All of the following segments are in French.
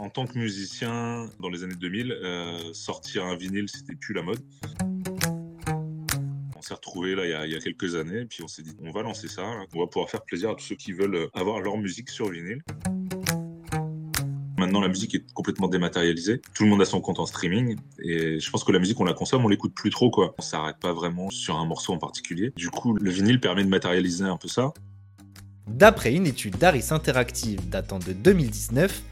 En tant que musicien, dans les années 2000, euh, sortir un vinyle, c'était plus la mode. On s'est retrouvé là il y, a, il y, a, quelques années, puis on s'est dit on va lancer ça, hein. on va pouvoir faire plaisir à tous ceux qui veulent avoir leur musique sur vinyle. Maintenant, la musique est complètement dématérialisée. Tout le monde a son compte en streaming. Et je pense que la musique, on la consomme, on l'écoute plus trop, quoi. On s'arrête pas vraiment sur un morceau en particulier. Du coup, le vinyle permet de matérialiser un peu ça. D'après une étude d'Aris Interactive datant de 2019,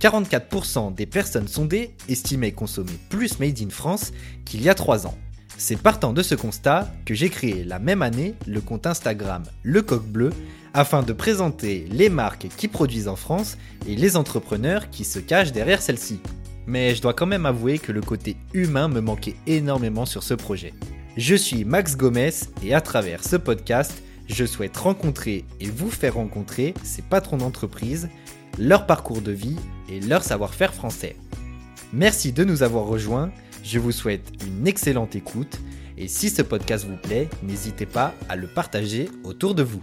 44% des personnes sondées estimaient consommer plus Made in France qu'il y a 3 ans. C'est partant de ce constat que j'ai créé la même année le compte Instagram Le Coq Bleu afin de présenter les marques qui produisent en France et les entrepreneurs qui se cachent derrière celles-ci. Mais je dois quand même avouer que le côté humain me manquait énormément sur ce projet. Je suis Max Gomez et à travers ce podcast, je souhaite rencontrer et vous faire rencontrer ces patrons d'entreprise, leur parcours de vie et leur savoir-faire français. Merci de nous avoir rejoints, je vous souhaite une excellente écoute et si ce podcast vous plaît, n'hésitez pas à le partager autour de vous.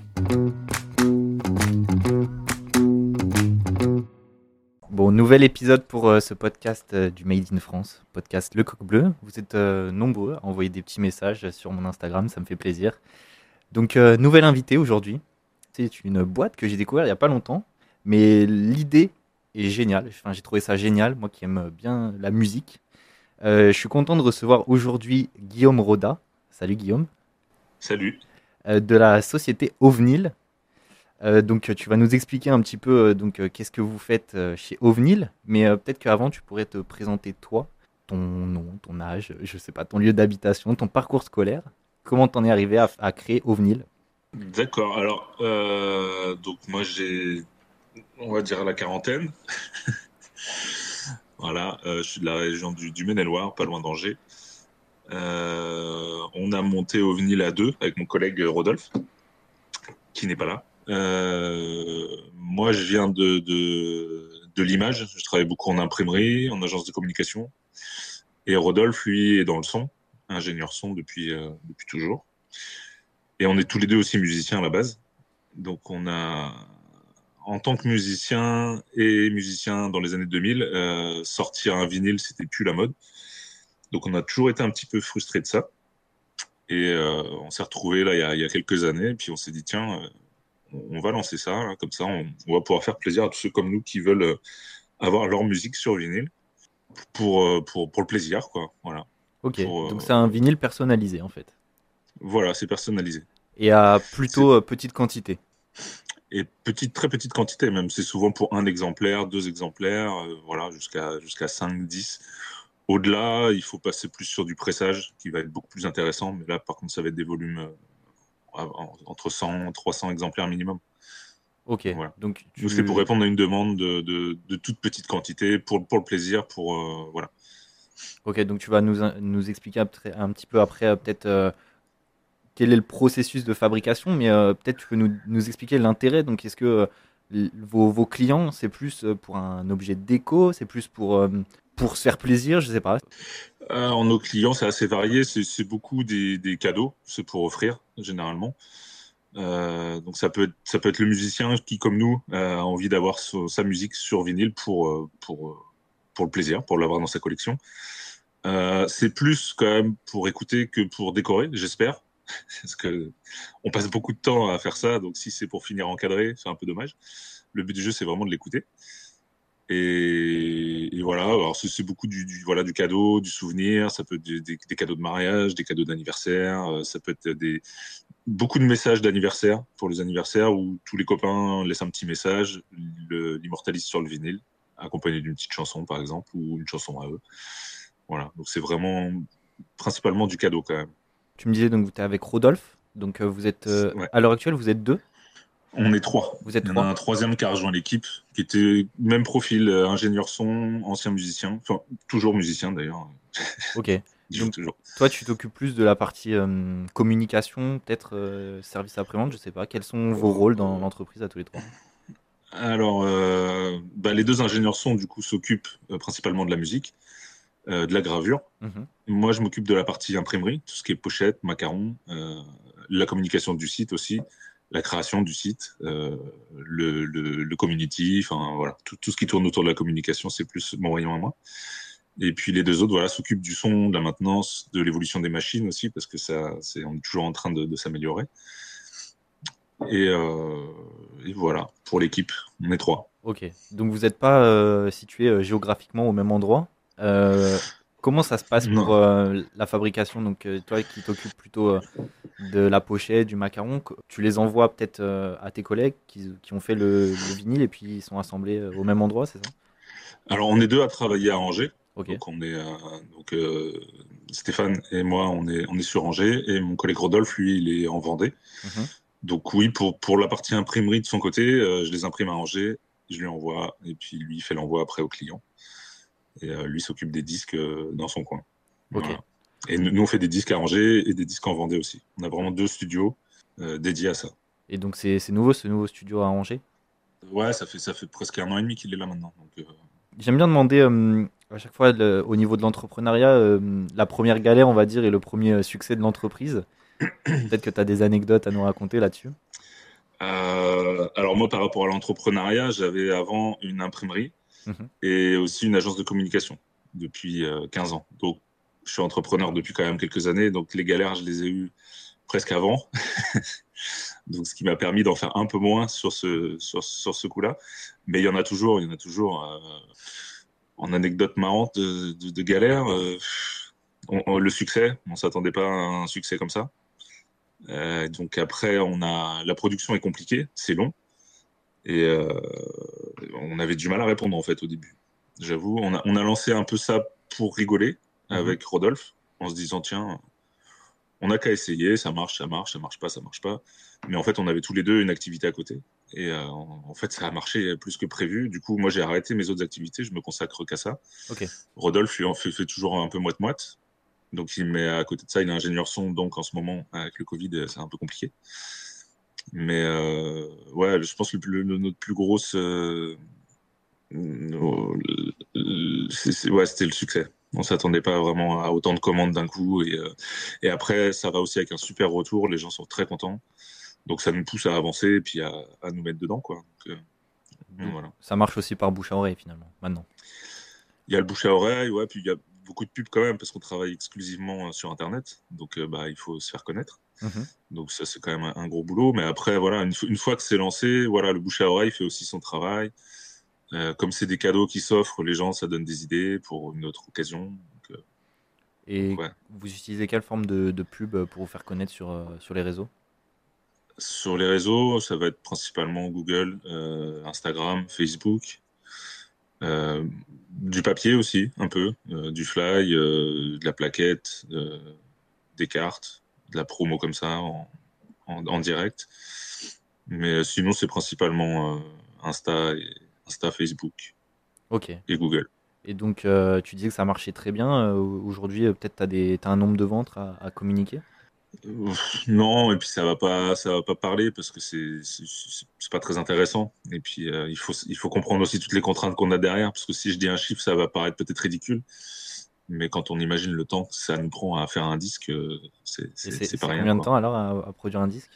Bon, nouvel épisode pour euh, ce podcast euh, du Made in France, podcast Le Coq Bleu. Vous êtes euh, nombreux à envoyer des petits messages sur mon Instagram, ça me fait plaisir. Donc, nouvel invité aujourd'hui. C'est une boîte que j'ai découvert il n'y a pas longtemps, mais l'idée est géniale. Enfin, j'ai trouvé ça génial, moi qui aime bien la musique. je suis content de recevoir aujourd'hui Guillaume Roda. Salut Guillaume. Salut. de la société Ovnil. Euh, donc tu vas nous expliquer un petit peu euh, donc euh, qu'est-ce que vous faites chez Ovnil, mais peut-être qu'avant tu pourrais te présenter toi, ton nom, ton âge, je sais pas, ton lieu d'habitation, ton parcours scolaire. Comment t'en es arrivé à, créer Ovnil D'accord. Alors donc moi j'ai on va dire la quarantaine. voilà, je suis de la région du, Maine-et-Loire, pas loin d'Angers. on a monté Ovnil à deux avec mon collègue Rodolphe, qui n'est pas là. Euh, moi, je viens de, de, de l'image. Je travaille beaucoup en imprimerie, en agence de communication. Et Rodolphe, lui, est dans le son, ingénieur son depuis, euh, depuis toujours. Et on est tous les deux aussi musiciens à la base. Donc, on a, en tant que musicien et musicien dans les années 2000, euh, sortir un vinyle, c'était plus la mode. Donc, on a toujours été un petit peu frustré de ça. Et euh, on s'est retrouvé là il y, a, il y, a, quelques années, et puis on s'est dit tiens, on va lancer ça, hein, comme ça on, va pouvoir faire plaisir à tous ceux comme nous qui veulent euh, avoir leur musique sur vinyle pour, euh, pour, pour le plaisir, quoi. Voilà. Ok, euh, donc c'est un vinyle personnalisé en fait. Voilà, c'est personnalisé. Et à plutôt petite quantité. Et petite, très petite quantité même. C'est souvent pour un exemplaire, deux exemplaires, voilà, jusqu'à jusqu'à 5, 10. Au-delà, il faut passer plus sur du pressage qui va être beaucoup plus intéressant. Mais là, par contre, ça va être des volumes entre 100 et 300 exemplaires minimum. Ok. Donc, c'est pour répondre à une demande de, de, toute petite quantité, pour, pour le plaisir, pour euh, voilà. Ok, donc tu vas nous, nous expliquer un, petit peu après euh, peut-être euh, quel est le processus de fabrication, mais peut-être tu peux nous, expliquer l'intérêt. Donc est-ce que vos, vos, clients, c'est plus pour un objet de déco, c'est plus pour, pour se faire plaisir, je sais pas. Euh, en nos clients, c'est assez varié. C'est beaucoup des, cadeaux, c'est pour offrir généralement. Euh, donc ça peut être ça peut être le musicien qui, comme nous, a envie d'avoir sa musique sur vinyle pour euh, pour pour le plaisir, pour l'avoir dans sa collection. c'est plus quand même pour écouter que pour décorer, j'espère, parce que on passe beaucoup de temps à faire ça. Donc si c'est pour finir encadré, c'est un peu dommage. Le but du jeu, c'est vraiment de l'écouter. Et, voilà, alors c'est beaucoup du, du, voilà du cadeau, du souvenir, ça peut être des, des, cadeaux de mariage, des cadeaux d'anniversaire, euh, ça peut être des beaucoup de messages d'anniversaire pour les anniversaires où tous les copains laissent un petit message, l'immortalisent sur le vinyle, accompagné d'une petite chanson par exemple ou une chanson à eux. Voilà, donc c'est vraiment principalement du cadeau quand même. Tu me disais donc vous êtes avec Rodolphe, donc euh, vous êtes euh, à l'heure actuelle vous êtes deux. On est trois. Vous êtes Il y en a un troisième qui a rejoint l'équipe, qui était même profil, euh, ingénieur son, ancien musicien, enfin toujours musicien d'ailleurs. Ok. Donc, toi, tu t'occupes plus de la partie euh, communication, peut-être euh, service après-vente, je sais pas. Quels sont vos rôles dans l'entreprise à tous les trois? Alors, bah, les deux ingénieurs son, du coup, s'occupent principalement de la musique, de la gravure. Mhm. Moi, je m'occupe de la partie imprimerie, tout ce qui est pochette, macaron, la communication du site aussi, la création du site, le, le, le, community, enfin voilà, tout, tout, ce qui tourne autour de la communication, c'est plus mon rayon à moi. Et puis les deux autres, voilà, s'occupent du son, de la maintenance, de l'évolution des machines aussi, parce que ça, c'est, on est toujours en train de, de s'améliorer. Et, euh, et, voilà, pour l'équipe, on est trois. Ok, donc vous n'êtes pas euh, situé euh, géographiquement au même endroit? Euh, comment ça se passe pour euh, la fabrication? Donc euh, toi qui t'occupes plutôt de la pochette, du macaron, tu les envoies peut-être à tes collègues qui, qui ont fait le, le, vinyle et puis ils sont assemblés au même endroit, c'est ça? Alors on est deux à travailler à Angers. Donc on est donc Stéphane et moi on est on est sur Angers et mon collègue Rodolphe lui il est en Vendée. Mmh. Donc oui, pour, pour la partie imprimerie de son côté, je les imprime à Angers, je lui envoie, et puis lui il fait l'envoi après au client. Et euh, lui s'occupe des disques euh, dans son coin. Voilà. Et nous, on fait des disques à Angers et des disques en Vendée aussi. On a vraiment deux studios dédiés à ça. Et donc c'est nouveau ce nouveau studio à Angers Ouais, ça fait, ça fait presque un an et demi qu'il est là maintenant. J'aime bien demander à chaque fois le, au niveau de l'entrepreneuriat, la première galère on va dire et le premier succès de l'entreprise. Peut-être que tu as des anecdotes à nous raconter là-dessus? Euh, alors moi, par rapport à l'entrepreneuriat, j'avais avant une imprimerie mmh. et aussi une agence de communication depuis euh, 15 ans. Donc, je suis entrepreneur depuis quand même quelques années. Donc, les galères, je les ai eues presque avant. donc, ce qui m'a permis d'en faire un peu moins sur ce, sur, sur ce coup-là. Mais il y en a toujours, il y en a toujours. Euh, en anecdote marrante de, de, euh, le succès, on s'attendait pas à un succès comme ça. Euh, donc après, on a la production est compliquée, c'est long, et euh, on avait du mal à répondre en fait au début. J'avoue, on a, on a lancé un peu ça pour rigoler mhm. avec Rodolphe, en se disant tiens, on n'a qu'à essayer, ça marche, ça marche, ça marche pas, ça marche pas. Mais en fait, on avait tous les deux une activité à côté. Et euh, en fait, ça a marché plus que prévu. Du coup, moi, j'ai arrêté mes autres activités, je me consacre qu'à ça. Okay. Rodolphe, lui, en fait, fait toujours un peu moite-moite. Donc, il met à côté de ça, il est ingénieur son. Donc, en ce moment, avec le Covid, c'est un peu compliqué. Mais euh, ouais, je pense que le, le, notre plus grosse. Euh, ouais, c'était le succès. On s'attendait pas vraiment à autant de commandes d'un coup. Et, euh, et après, ça va aussi avec un super retour. Les gens sont très contents. Donc, ça nous pousse à avancer et puis à, à nous mettre dedans. Quoi. Donc, voilà. Ça marche aussi par bouche à oreille, finalement, maintenant. Il y a le bouche à oreille, ouais, puis il y a beaucoup de pubs quand même parce qu'on travaille exclusivement euh, sur Internet. Donc, euh, bah, il faut se faire connaître. Mmh. Donc, ça, c'est quand même un, gros boulot. Mais après, voilà, une, une fois que c'est lancé, voilà, le bouche à oreille fait aussi son travail. Euh, comme c'est des cadeaux qui s'offrent, les gens, ça donne des idées pour une autre occasion. Donc, euh, Et ouais. vous utilisez quelle forme de, de, pub pour vous faire connaître sur, euh, sur les réseaux? Sur les réseaux, ça va être principalement Google, Instagram, Facebook. Du papier aussi, un peu, du fly, de la plaquette, des cartes, de la promo comme ça en, en, en direct. Mais sinon, c'est principalement Insta, et, Insta, Facebook okay. et Google. Et donc, tu disais que ça marchait très bien. Aujourd'hui, peut-être tu as, as, un nombre de ventes à, à communiquer? Non, et puis ça va pas, ça va pas parler parce que c'est c'est pas très intéressant. Et puis euh, il faut il faut comprendre aussi toutes les contraintes qu'on a derrière parce que si je dis un chiffre, ça va paraître peut-être ridicule, mais quand on imagine le temps que ça nous prend à faire un disque, euh, c'est pas rien. Combien de temps alors à, à, produire un disque?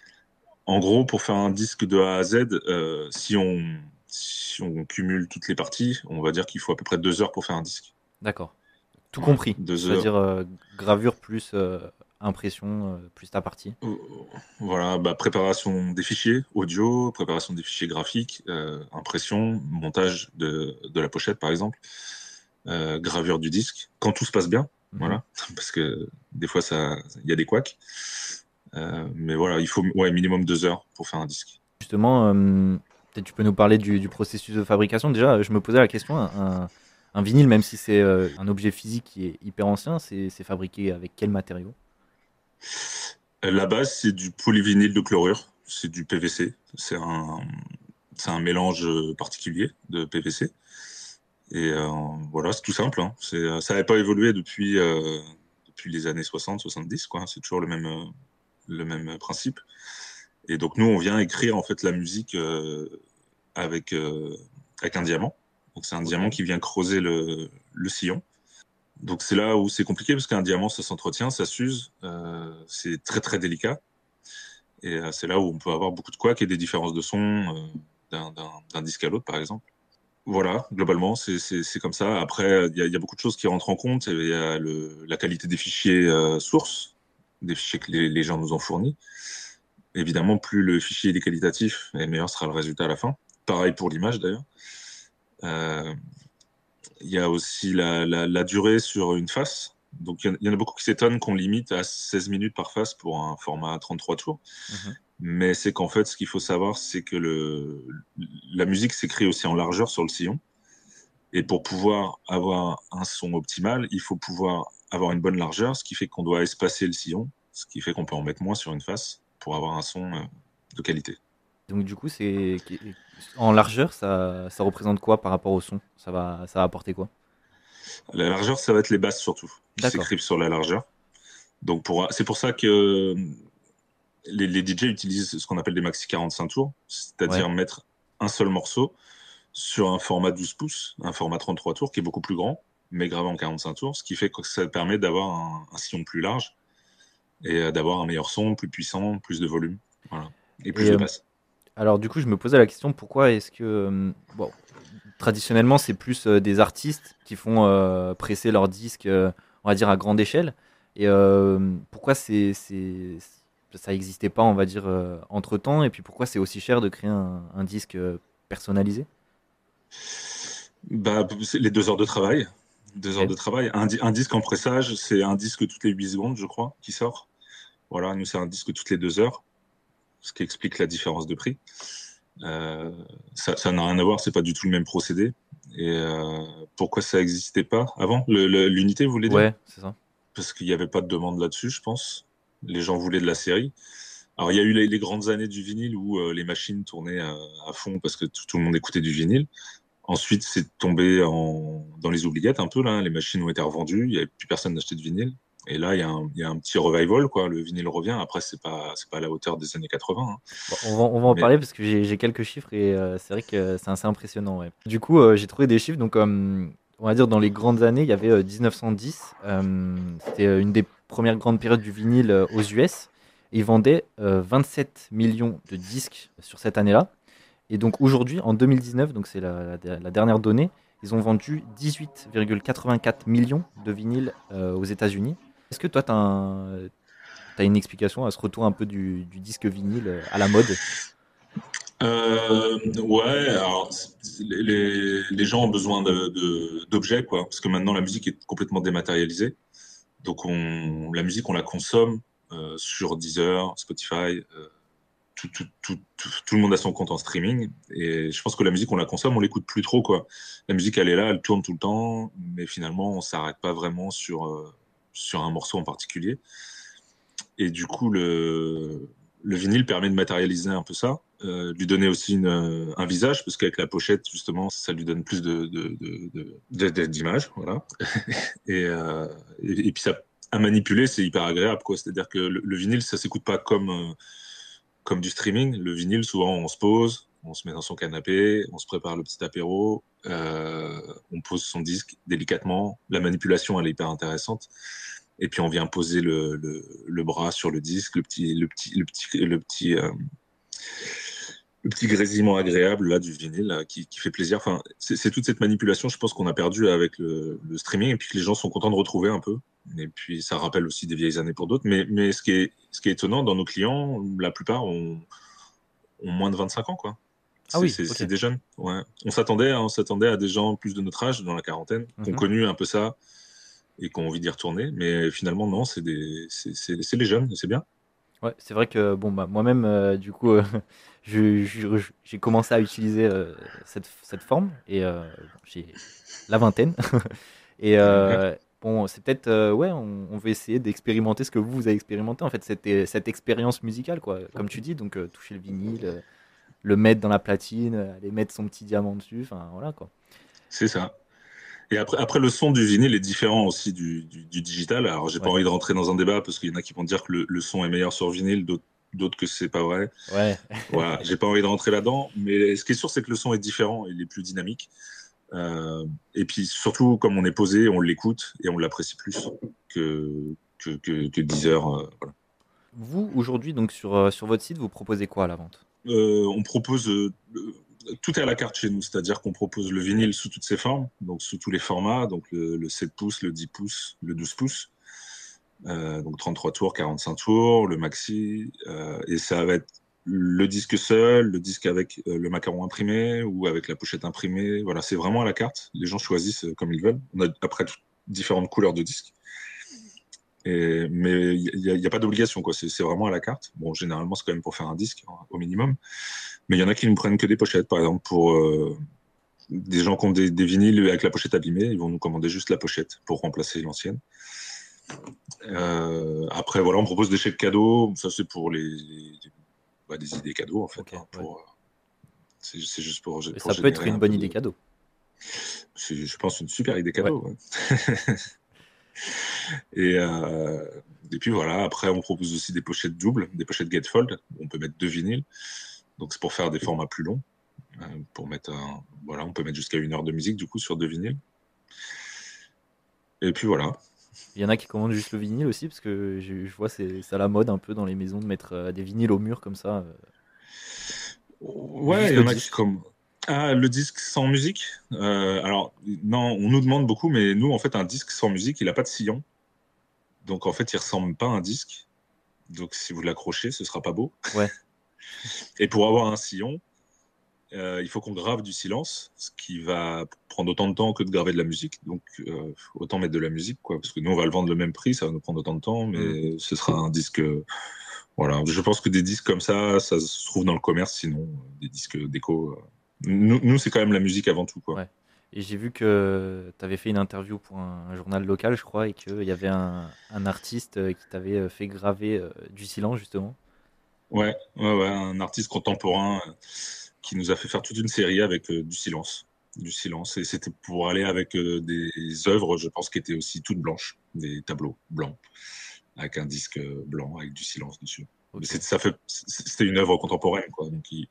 En gros, pour faire un disque de A à Z, euh, si on si on cumule toutes les parties, on va dire qu'il faut à peu près deux heures pour faire un disque. D'accord. Tout compris. C'est-à-dire euh, gravure plus euh, impression, plus ta partie euh, Voilà, bah, préparation des fichiers audio, préparation des fichiers graphiques, impression, montage de, de, la pochette par exemple, euh, gravure du disque, quand tout se passe bien, mmh. voilà, parce que des fois il y a des couacs. Euh, mais voilà, il faut ouais, minimum deux heures pour faire un disque. Justement, peut-être tu peux nous parler du, du, processus de fabrication. Déjà, je me posais la question, un, un vinyle, même si c'est un objet physique qui est hyper ancien, c'est fabriqué avec quel matériau? La base, c'est du polyvinyle de chlorure, c'est du PVC. C'est un, c'est un mélange particulier de PVC. Et euh, voilà, c'est tout simple. Hein. C'est, ça n'avait pas évolué depuis, euh, depuis les années 60-70. Quoi. C'est toujours le même, euh, le même principe. Et donc nous, on vient écrire en fait la musique euh, avec, euh, avec un diamant. Donc c'est un diamant qui vient creuser le, le sillon. Donc c'est là où c'est compliqué parce qu'un diamant, ça s'entretient, ça s'use, euh, c'est très très délicat. Et c'est là où on peut avoir beaucoup de couacs et des différences de son d'un disque à l'autre, par exemple. Voilà, globalement, c'est comme ça. Après, il y, a beaucoup de choses qui rentrent en compte. Il y a le, la qualité des fichiers sources, des fichiers que les, les, gens nous ont fournis. Évidemment, plus le fichier est qualitatif, et meilleur sera le résultat à la fin. Pareil pour l'image, d'ailleurs. Euh, il y a aussi la, la, la, durée sur une face. Donc, il y, en a beaucoup qui s'étonnent qu'on limite à 16 minutes par face pour un format 33 tours. Mhm. Mais c'est qu'en fait, ce qu'il faut savoir, c'est que le, la musique s'écrit aussi en largeur sur le sillon. Et pour pouvoir avoir un son optimal, il faut pouvoir avoir une bonne largeur, ce qui fait qu'on doit espacer le sillon, ce qui fait qu'on peut en mettre moins sur une face pour avoir un son euh, de qualité. Donc du coup, c'est en largeur, ça, ça représente quoi par rapport au son? Ça va, ça va apporter quoi? La largeur, ça va être les basses surtout, qui s'écrivent sur la largeur. Donc pour, c'est pour ça que les, les, DJ utilisent ce qu'on appelle des maxi 45 tours, c'est-à-dire mettre un seul morceau sur un format 12 pouces, un format 33 tours qui est beaucoup plus grand, mais gravé en 45 tours, ce qui fait que ça permet d'avoir un, un sillon plus large et euh, d'avoir un meilleur son, plus puissant, plus de volume, voilà. et plus de euh, basse. Alors du coup, je me posais la question pourquoi est-ce que euh, bon, traditionnellement c'est plus des artistes qui font presser leurs disques, on va dire à grande échelle, et pourquoi c'est ça n'existait pas, on va dire entre temps, et puis pourquoi c'est aussi cher de créer un, un disque personnalisé? Bah, les deux heures de travail. Deux heures de travail. Un, un, disque en pressage, c'est un disque toutes les 8 secondes, je crois, qui sort. Voilà, nous, c'est un disque toutes les deux heures, ce qui explique la différence de prix. Euh, ça n'a rien à voir, c'est pas du tout le même procédé. Et euh, pourquoi ça n'existait pas avant? L'unité, vous voulez dire? Ouais, c'est ça. Parce qu'il n'y avait pas de demande là-dessus, je pense. Les gens voulaient de la série. Alors, il y a eu les, grandes années du vinyle où euh, les machines tournaient à, fond parce que tout, le monde écoutait du vinyle. Ensuite, c'est tombé en, dans les oubliettes un peu. Là, les machines ont été revendues. Il n'y avait plus personne d'acheter de vinyle. Et là, il y, a un, il y, a un petit revival, quoi. Le vinyle revient. Après, c'est pas, c'est pas à la hauteur des années 80. Hein. on, va, on va en parler parce que j'ai quelques chiffres et euh, c'est vrai que c'est assez impressionnant. Ouais. Du coup, euh, j'ai trouvé des chiffres. Donc, euh, on va dire dans les grandes années, il y avait 1910. C'était une des premières grandes périodes du vinyle aux US. Et ils vendaient 27 millions de disques sur cette année-là. Et donc aujourd'hui, en 2019, donc c'est la, dernière donnée, ils ont vendu 18,84 millions de vinyles aux États-Unis. Est-ce que toi, tu as, une explication à ce retour un peu du, disque vinyle à la mode? Euh, ouais, alors les, gens ont besoin d'objets, quoi, parce que maintenant la musique est complètement dématérialisée. Donc on, la musique, on la consomme euh, sur Deezer, Spotify, euh, tout, le monde a son compte en streaming. Et je pense que la musique, on la consomme, on l'écoute plus trop, quoi. La musique, elle est là, elle tourne tout le temps, mais finalement, on s'arrête pas vraiment sur sur un morceau en particulier. Et du coup, le, le vinyle permet de matérialiser un peu ça, euh, lui donner aussi euh, un visage, parce qu'avec la pochette, justement, ça lui donne plus de, d'images. Voilà. Euh, et, puis, ça, à manipuler, c'est hyper agréable. C'est-à-dire que le, vinyle, ça s'écoute pas comme, comme du streaming. Le vinyle, souvent, on se pose, on se met dans son canapé, on se prépare le petit apéro, on pose son disque délicatement. La manipulation, elle est hyper intéressante. Et puis on vient poser le, le, le bras sur le disque, le petit, le petit, le petit, le petit, euh, le petit grésillement agréable là du vinyle qui, qui, fait plaisir. Enfin, c'est toute cette manipulation, je pense qu'on a perdu avec le, le, streaming et puis que les gens sont contents de retrouver un peu. Et puis ça rappelle aussi des vieilles années pour d'autres. Mais, mais ce qui est, ce qui est étonnant dans nos clients, la plupart ont, ont moins de 25 ans, quoi. Ah oui, c'est des jeunes. Ouais. On s'attendait, on s'attendait à des gens plus de notre âge, dans la quarantaine, qui ont mhm. connu un peu ça et qui ont envie d'y retourner. Mais finalement, non, c'est des, c'est les jeunes, c'est bien. Ouais, c'est vrai que bon, bah, moi-même, euh, du coup, euh, j'ai commencé à utiliser euh, cette, cette, forme et j'ai la vingtaine. et bon, c'est peut-être, ouais, on, on, veut essayer d'expérimenter ce que vous, vous avez expérimenté, en fait, cette, cette expérience musicale, quoi. Comme tu dis, donc toucher le vinyle le mettre dans la platine, aller mettre son petit diamant dessus, enfin voilà quoi. C'est ça. Et après, après, le son du vinyle est différent aussi du, du, digital. Alors, j'ai pas envie de rentrer dans un débat parce qu'il y en a qui vont dire que le, le son est meilleur sur vinyle, d'autres que c'est pas vrai. Ouais. voilà, j'ai pas envie de rentrer là-dedans. Mais ce qui est sûr, c'est que le son est différent, il est plus dynamique. Euh, et puis surtout, comme on est posé, on l'écoute et on l'apprécie plus que, que, que, que 10 heures. Euh, voilà. vous, aujourd'hui, donc sur, sur votre site, vous proposez quoi à la vente? On propose tout est à la carte chez nous, c'est-à-dire qu'on propose le vinyle sous toutes ses formes, donc sous tous les formats, donc le, 7 pouces, le 10 pouces, le 12 pouces, euh, donc 33 tours, 45 tours, le maxi, euh, et ça va être le disque seul, le disque avec euh, le macaron imprimé ou avec la pochette imprimée. Voilà, c'est vraiment à la carte. Les gens choisissent comme ils veulent. On a après différentes couleurs de disques. Mais il n'y a, pas d'obligation. C'est vraiment à la carte. Bon, généralement, c'est quand même pour faire un disque hein, au minimum. Mais il y en a qui ne prennent que des pochettes, par exemple, pour euh, des gens qui ont des, vinyles avec la pochette abîmée, ils vont nous commander juste la pochette pour remplacer l'ancienne. Euh, après, voilà, on propose des chèques cadeaux. Ça, c'est pour les, bah, des idées cadeaux, en fait. Hein, euh, c'est juste pour. ça peut être une bonne idée cadeau. Je pense, une super idée cadeau. et, et puis voilà, après, on propose aussi des pochettes doubles, des pochettes Gatefold. On peut mettre deux vinyles. Donc c'est pour faire des formats plus longs. Euh, pour mettre voilà, on peut mettre jusqu'à une heure de musique du coup sur deux vinyles. Et puis voilà. Il y en a qui commandent juste le vinyle aussi, parce que je, vois c'est ça la mode un peu dans les maisons de mettre euh, des vinyles au mur comme ça. Euh. Ouais, il y en a qui comme ah, le disque sans musique? alors non, on nous demande beaucoup, mais nous en fait un disque sans musique, il n'a pas de sillon, donc en fait il ressemble pas à un disque. Donc si vous l'accrochez, ce sera pas beau. Ouais. Et pour avoir un sillon, euh, il faut qu'on grave du silence, ce qui va prendre autant de temps que de graver de la musique. Donc, euh, autant mettre de la musique, quoi. Parce que nous, on va le vendre le même prix, ça va nous prendre autant de temps, mais mm. ce sera un disque. voilà. Je pense que des disques comme ça, ça se trouve dans le commerce, sinon, des disques déco. Euh. Nous, c'est quand même la musique avant tout, quoi. Et j'ai vu que tu avais fait une interview pour un, journal local, je crois, et qu'il y avait un, un artiste qui t'avait fait graver du silence, justement. Ouais, ouais, ouais, un artiste contemporain euh, qui nous a fait faire toute une série avec euh, du silence. Du silence. Et c'était pour aller avec euh, des œuvres, je pense, qui étaient aussi toutes blanches, des tableaux blancs, avec un disque blanc, avec du silence dessus. Ça fait, c'était une œuvre contemporaine, quoi. Donc, il,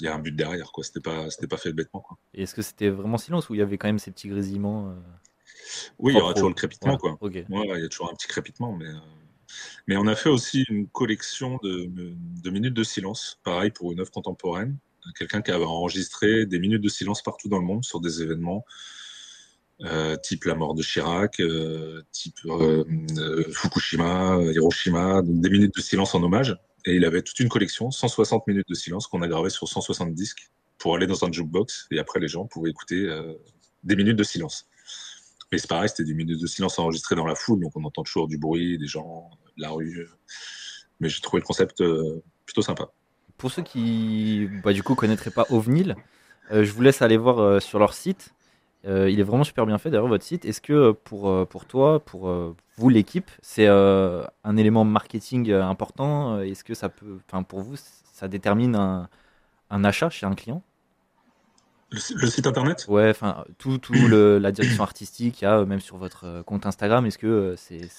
y a un but derrière, quoi. C'était pas, c'était pas fait bêtement, quoi. Et est-ce que c'était vraiment silence ou il y avait quand même ces petits grésillements Oui, il y aura toujours le crépitement, quoi. Ouais, il y a toujours un petit crépitement, mais. Mais on a fait aussi une collection de, minutes de silence, pareil pour une œuvre contemporaine. Quelqu'un qui avait enregistré des minutes de silence partout dans le monde sur des événements, euh, type la mort de Chirac, euh, type euh, Fukushima, Hiroshima, des minutes de silence en hommage. Et il avait toute une collection, 160 minutes de silence qu'on a gravé sur 160 disques pour aller dans un jukebox. Et après, les gens pouvaient écouter des minutes de silence. Mais c'est pareil, c'était des minutes de silence enregistrées dans la foule, donc on entend toujours du bruit, des gens, de la rue. Mais j'ai trouvé le concept euh, plutôt sympa. Pour ceux qui, bah, du coup, connaîtraient pas OVNIL, euh, je vous laisse aller voir euh, sur leur site. il est vraiment super bien fait d'ailleurs votre site. Est-ce que pour, pour toi, pour vous l'équipe, c'est un élément marketing important? Est-ce que ça peut, enfin pour vous, ça détermine un, un achat chez un client? Le, site internet? Ouais, enfin, tout, tout la direction artistique, il y a même sur votre euh, compte Instagram. Est-ce que euh, c'est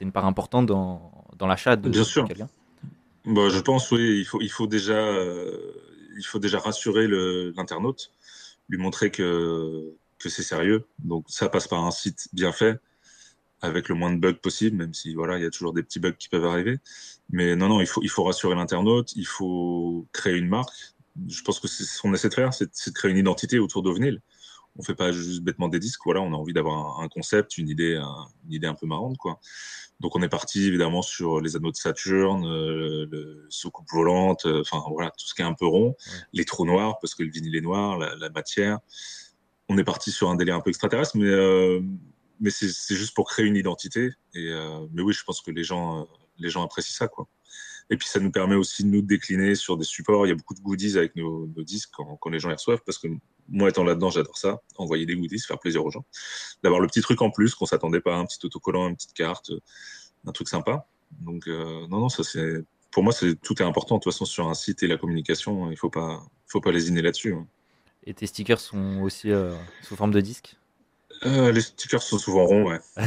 une part importante dans, dans l'achat de, Bien sûr. bah, Je pense, oui. Il faut, il faut, déjà, euh, il faut déjà rassurer l'internaute, lui montrer que, que c'est sérieux. Donc, ça passe par un site bien fait, avec le moins de bugs possible, même si voilà, il y a toujours des petits bugs qui peuvent arriver. Mais non, non, il faut, il faut rassurer l'internaute, il faut créer une marque je pense que c'est ce qu'on essaie de faire, c'est de créer une identité autour d'OVNIL. On fait pas juste bêtement des disques, voilà, on a envie d'avoir un, concept, une idée, un, une idée un peu marrante, quoi. Donc on est parti évidemment sur les anneaux de Saturne, euh, le soucoupe volante, euh, enfin voilà, tout ce qui est un peu rond, les trous noirs parce que le vinyle est noir, la, matière. On est parti sur un délire un peu extraterrestre, mais euh, mais c'est juste pour créer une identité. Et mais oui, je pense que les gens les gens apprécient ça, quoi. Et puis ça nous permet aussi de nous décliner sur des supports. Il y a beaucoup de goodies avec nos, disques quand, les gens les reçoivent, parce que moi étant là-dedans, j'adore ça, envoyer des goodies, faire plaisir aux gens, d'avoir le petit truc en plus qu'on s'attendait pas, un petit autocollant, une petite carte, un truc sympa. Donc euh, non, non, ça c'est pour moi c'est tout est important de toute façon sur un site et la communication, il faut pas, faut pas lésiner là-dessus. Hein. Et tes stickers sont aussi euh, sous forme de disque? Euh, Les stickers sont souvent ronds, ouais.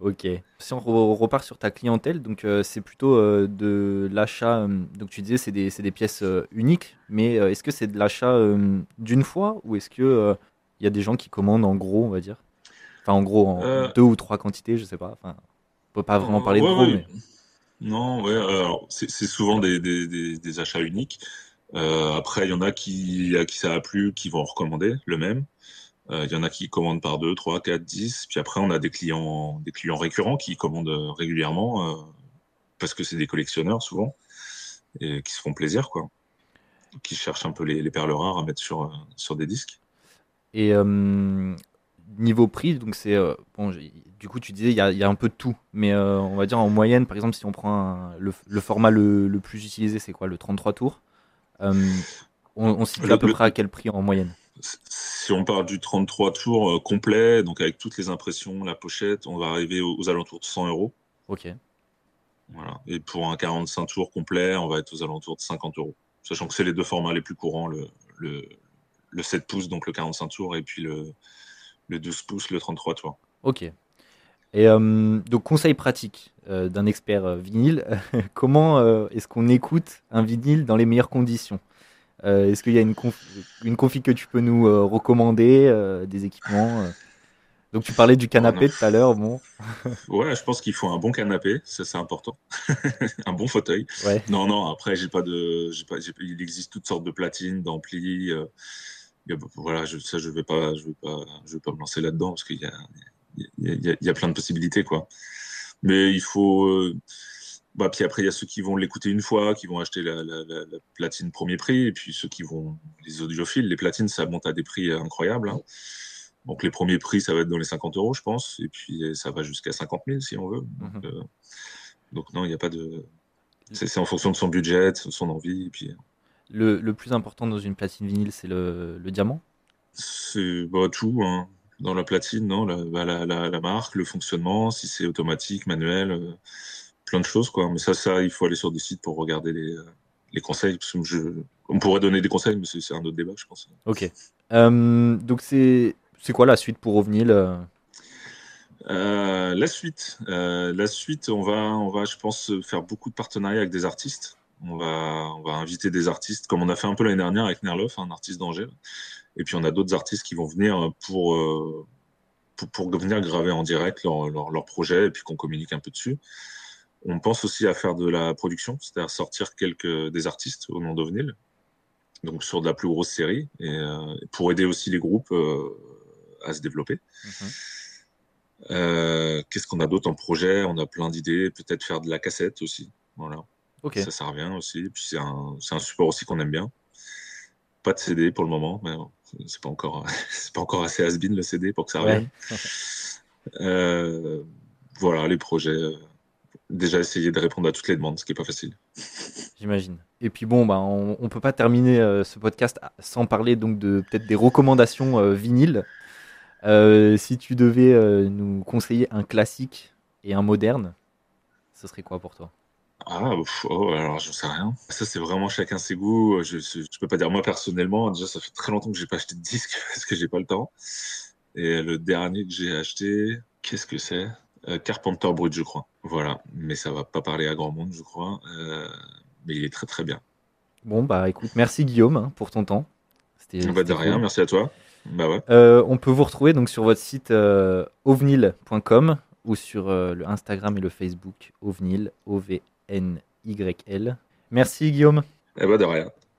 Ok. Si on repart sur ta clientèle, donc euh, c'est plutôt euh, de l'achat. Donc tu disais c'est des, des, pièces uniques, mais est-ce que c'est de l'achat d'une fois ou est-ce que il y a des gens qui commandent en gros, on va dire? Enfin en gros en deux ou trois quantités, je sais pas. Enfin, on peut pas vraiment parler de gros, mais Non, ouais, alors c'est c'est souvent des, des, des, des achats uniques. Après, il y en a qui, à qui ça a plu, qui vont recommander le même. Euh, Il y en a qui commandent par 2, 3, 4, 10. Puis après, on a des clients, des clients récurrents qui commandent euh, régulièrement euh, parce que c'est des collectionneurs souvent et qui se font plaisir, quoi. Qui cherchent un peu les, les perles rares à mettre sur, sur des disques. Et euh, niveau prix, donc c'est euh, bon. Du coup, tu disais il y a, il y a un peu de tout, mais euh, on va dire en moyenne, par exemple, si on prend un- le, le format le, le plus utilisé, c'est quoi, le 33 tours? On, on se situe Le- à peu près à quel prix en moyenne? Si on part du 33 tours euh, complet, donc avec toutes les impressions, la pochette, on va arriver aux, aux alentours de 100 euros. Ok. Voilà. Et pour un 45 tours complet, on va être aux alentours de 50 euros. Sachant que c'est les deux formats les plus courants, le, le, le 7 pouces, donc le 45 tours, et puis le, le 12 pouces, le 33 tours. Ok. Et euh, donc, conseil pratique euh, d'un expert vinyle, comment est-ce qu'on écoute un vinyle dans les meilleures conditions? Euh, est-ce qu'il y a une, conf- une config que tu peux nous euh, recommander, euh, des équipements? Donc, tu parlais du canapé tout à l'heure, bon, Ouais, je pense qu'il faut un bon canapé, ça c'est important. un bon fauteuil. ouais, Non, non, après, j'ai pas de. Pas, il existe toutes sortes de platines, d'amplis. voilà, je, ça, je vais pas, je vais pas, je vais pas me lancer là-dedans parce qu'il y y, y y a plein de possibilités, quoi. Mais il faut. Bah, puis après, il y a ceux qui vont l'écouter une fois, qui vont acheter la, la, la, la platine premier prix, et puis ceux qui vont. Les audiophiles, les platines, ça monte à des prix euh, incroyables. hein. Donc les premiers prix, ça va être dans les 50 euros, je pense, et puis euh, ça va jusqu'à 50 000 si on veut. Donc, Mhm. euh, donc non, il n'y a pas de. C'est en fonction de son budget, de son envie, et puis. Le, le plus important dans une platine vinyle, c'est le, le diamant? C'est bah, tout, hein. Dans la platine, non, la, bah, la, marque, le fonctionnement, si c'est automatique, manuel, euh, plein de choses, quoi. Mais ça, ça, il faut aller sur des sites pour regarder les, euh, les conseils. Parce que je, on pourrait donner des conseils, mais c'est un autre débat, je pense. Ok. Euh, donc, c'est c'est quoi la suite pour Ovenil euh la suite, euh, la suite, on va, on va, je pense, faire beaucoup de partenariats avec des artistes. On va, on va inviter des artistes, comme on a fait un peu l'année dernière avec Nerlof, un artiste d'Angers. Et puis on a d'autres artistes qui vont venir pour, euh, pour, pour venir graver en direct leur, leur, leur projet et puis qu'on communique un peu dessus. On pense aussi à faire de la production, c'est-à-dire sortir quelques des artistes au nom d'Ovenil, donc sur de la plus grosse série, et euh, pour aider aussi les groupes euh, à se développer. Mhm. Euh, Qu'est-ce qu'on a d'autre en projet? On a plein d'idées, peut-être faire de la cassette aussi. Voilà, Ok. ça, ça revient aussi. Et puis c'est un, c'est un support aussi qu'on aime bien. Pas de CD pour le moment, mais c'est pas encore, c'est pas encore assez has-been le CD pour que ça revienne. Ouais. Euh, voilà, les projets. Déjà essayer de répondre à toutes les demandes, ce qui est pas facile. J'imagine. Et puis bon, bah, on, on peut pas terminer euh, ce podcast sans parler donc de peut-être des recommandations euh, vinyles. Euh, si tu devais euh, nous conseiller un classique et un moderne, ce serait quoi pour toi? Ah, pff, oh, alors j'en sais rien. Ça, c'est vraiment chacun ses goûts. Je, je, je peux pas dire moi personnellement. Déjà, ça fait très longtemps que j'ai pas acheté de disque parce que j'ai pas le temps. Et le dernier que j'ai acheté, qu'est-ce que c'est? Carpenter Brut, je crois. Voilà. Mais ça va pas parler à grand monde, je crois. Euh, mais il est très très bien. Bon, bah écoute, merci Guillaume hein, pour ton temps. C'était Bah, de rien, cool. merci à toi. Bah ouais. Euh, on peut vous retrouver donc sur votre site euh, ovnil.com ou sur euh, le Instagram et le Facebook ovnil, O-V-N-Y-L. Merci Guillaume. Eh bah de rien.